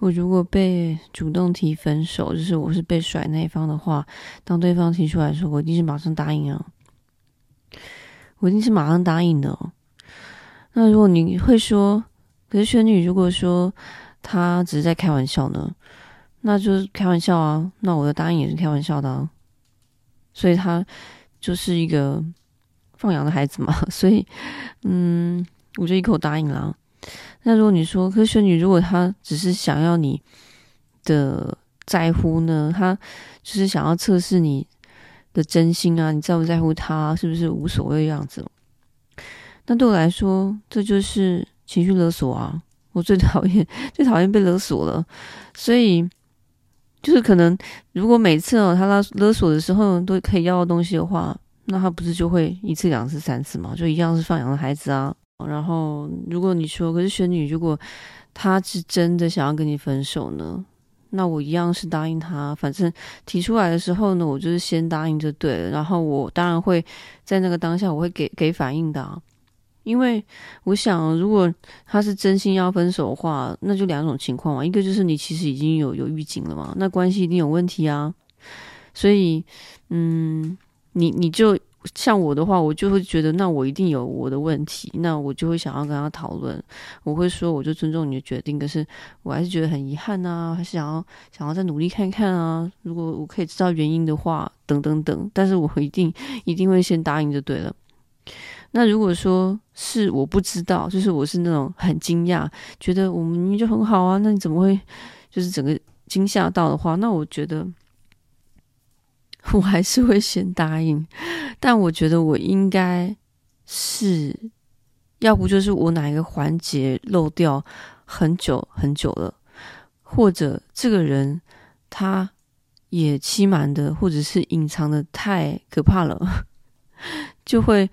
我如果被主动提分手，就是我是被甩那一方的话，当对方提出来说，我一定是马上答应啊，我一定是马上答应的哦。那如果你会说，可是玄女如果说他只是在开玩笑呢，那就是开玩笑啊，那我的答应也是开玩笑的啊，所以他就是一个放羊的孩子嘛，所以嗯，我就一口答应了。那如果你说，可是玄女如果他只是想要你的在乎呢，他就是想要测试你的真心啊，你在不在乎他，是不是无所谓的样子？那对我来说，这就是情绪勒索啊！我最 讨厌、最讨厌被勒索了。所以，就是可能如果每次哦，他勒勒索的时候都可以要到东西的话，那他不是就会一次、两次、三次嘛？就一样是放羊的孩子啊。然后，如果你说，可是玄女，如果他是真的想要跟你分手呢，那我一样是答应他。反正提出来的时候呢，我就是先答应就对了。然后我当然会在那个当下，我会给给反应的啊，因为我想，如果他是真心要分手的话，那就两种情况嘛。一个就是你其实已经有有预警了嘛，那关系一定有问题啊。所以，嗯，你你就。像我的话，我就会觉得，那我一定有我的问题，那我就会想要跟他讨论。我会说，我就尊重你的决定，可是我还是觉得很遗憾啊，还是想要想要再努力看看啊。如果我可以知道原因的话，等等等，但是我一定一定会先答应就对了。那如果说是我不知道，就是我是那种很惊讶，觉得我们明明就很好啊，那你怎么会就是整个惊吓到的话，那我觉得。我还是会先答应，但我觉得我应该是，要不就是我哪一个环节漏掉很久很久了，或者这个人他也欺瞒的，或者是隐藏的太可怕了，就会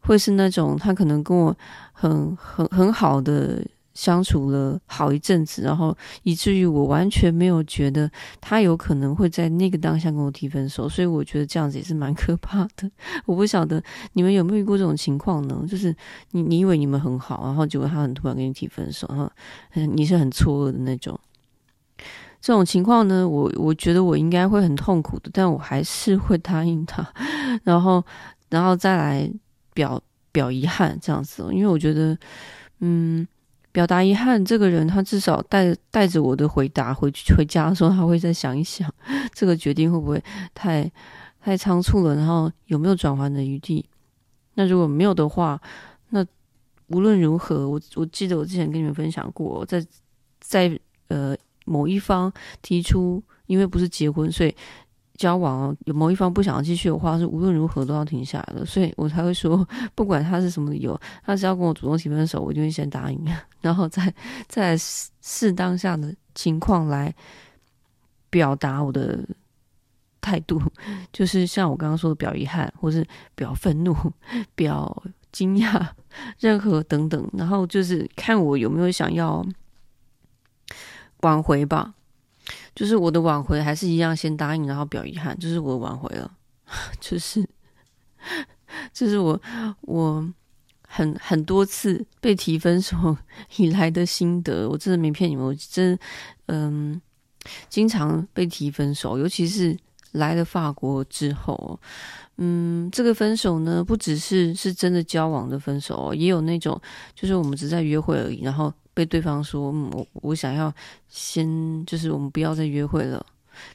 会是那种他可能跟我很很很好的。相处了好一阵子，然后以至于我完全没有觉得他有可能会在那个当下跟我提分手，所以我觉得这样子也是蛮可怕的。我不晓得你们有没有遇过这种情况呢？就是你你以为你们很好，然后结果他很突然跟你提分手，然后你是很错愕的那种。这种情况呢，我我觉得我应该会很痛苦的，但我还是会答应他，然后然后再来表表遗憾这样子，因为我觉得嗯。表达遗憾，这个人他至少带带着我的回答回去回家的时候，他会再想一想，这个决定会不会太太仓促了，然后有没有转圜的余地？那如果没有的话，那无论如何，我我记得我之前跟你们分享过，在在呃某一方提出，因为不是结婚，所以。交往有某一方不想要继续的话，是无论如何都要停下来的，所以我才会说，不管他是什么理由，他只要跟我主动提分手，我就会先答应，然后再 再适当下的情况来表达我的态度，就是像我刚刚说的表遗憾，或是表愤怒、表惊讶，任何等等，然后就是看我有没有想要挽回吧。就是我的挽回还是一样，先答应，然后表遗憾，就是我挽回了，就是，这是我我很很多次被提分手以来的心得，我真的没骗你们，我真嗯，经常被提分手，尤其是来了法国之后，嗯，这个分手呢，不只是是真的交往的分手，哦也有那种就是我们只在约会而已，然后。被对方说，我我想要先，就是我们不要再约会了。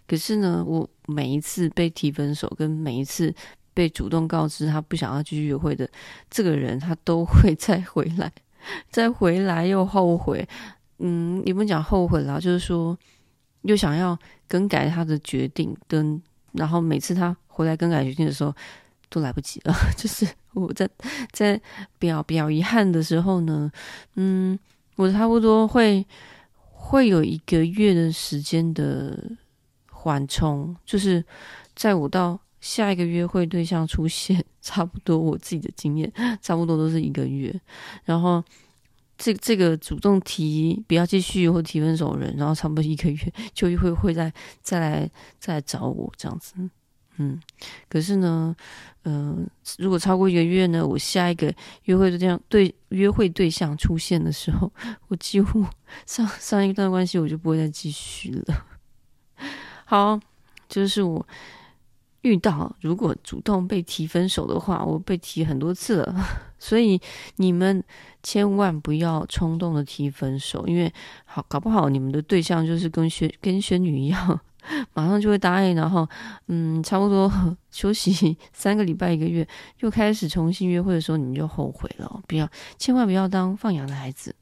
可是呢，我每一次被提分手，跟每一次被主动告知他不想要继续约会的这个人，他都会再回来，再回来又后悔。嗯，你们讲后悔啦，就是说又想要更改他的决定，跟然后每次他回来更改决定的时候，都来不及了。就是我在在表表遗憾的时候呢，嗯。我差不多会会有一个月的时间的缓冲，就是在我到下一个约会对象出现，差不多我自己的经验，差不多都是一个月。然后这这个主动提不要继续或提分手的人，然后差不多一个月就会会再再来再来找我这样子。嗯，可是呢，嗯、如果超过一个月呢，我下一个约会对象对约会对象出现的时候，我几乎上上一段关系我就不会再继续了。好，就是我遇到如果主动被提分手的话，我被提很多次了，所以你们千万不要冲动的提分手，因为好搞不好你们的对象就是跟仙跟仙女一样。马上就会答应，然后，嗯，差不多 休息三个礼拜一个月，又开始重新约会的时候，你们就后悔了。不要，千万不要当放羊的孩子。